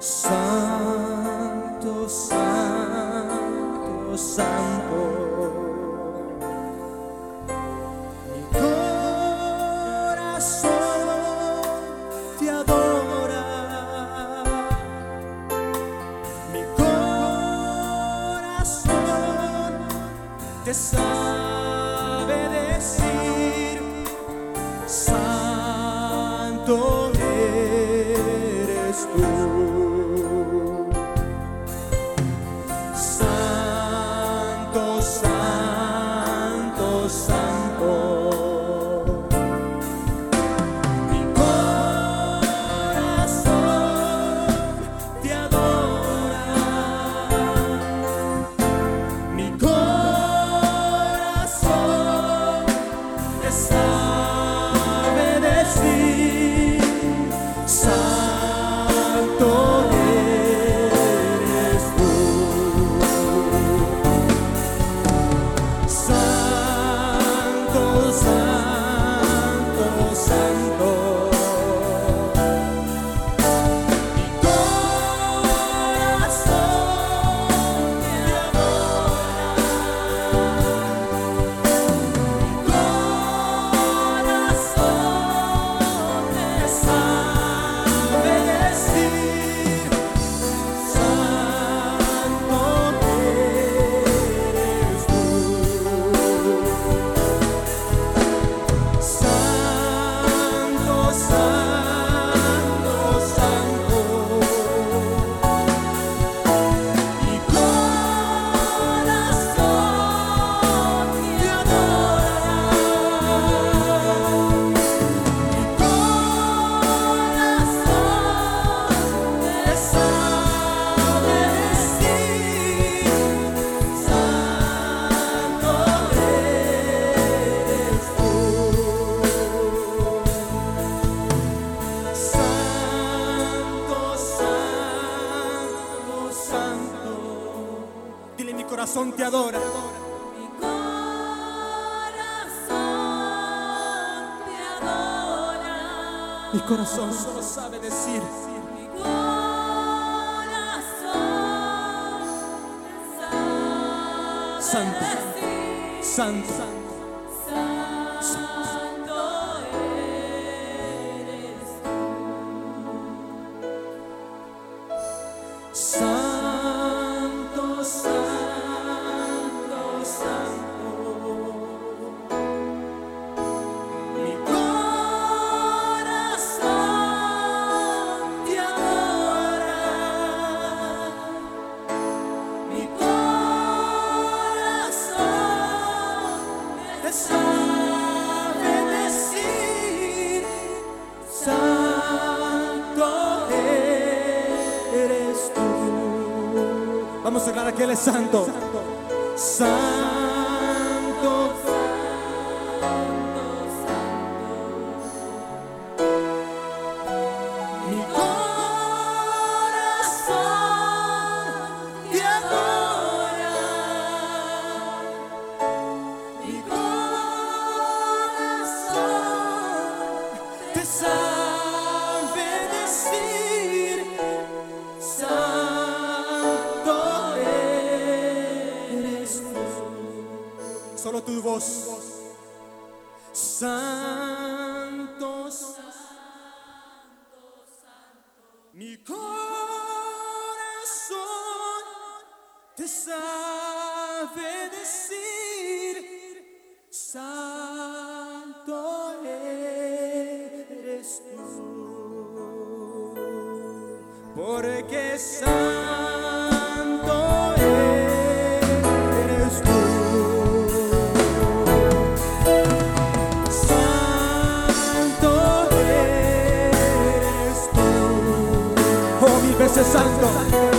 Santo, santo, santo. Mi corazón te adora. Mi corazón te sabe decir, Santo eres tú. Santo, corazón te adora. Mi corazón te adora. Mi corazón solo sabe decir, Mi corazón sabe Santo, decir, santo. Santo Vamos a declarar que Él es santo. Santo, tu voz. Santo, mi corazón te sabe decir, Santo eres tú, porque Santo eres tú, oh mil veces santo.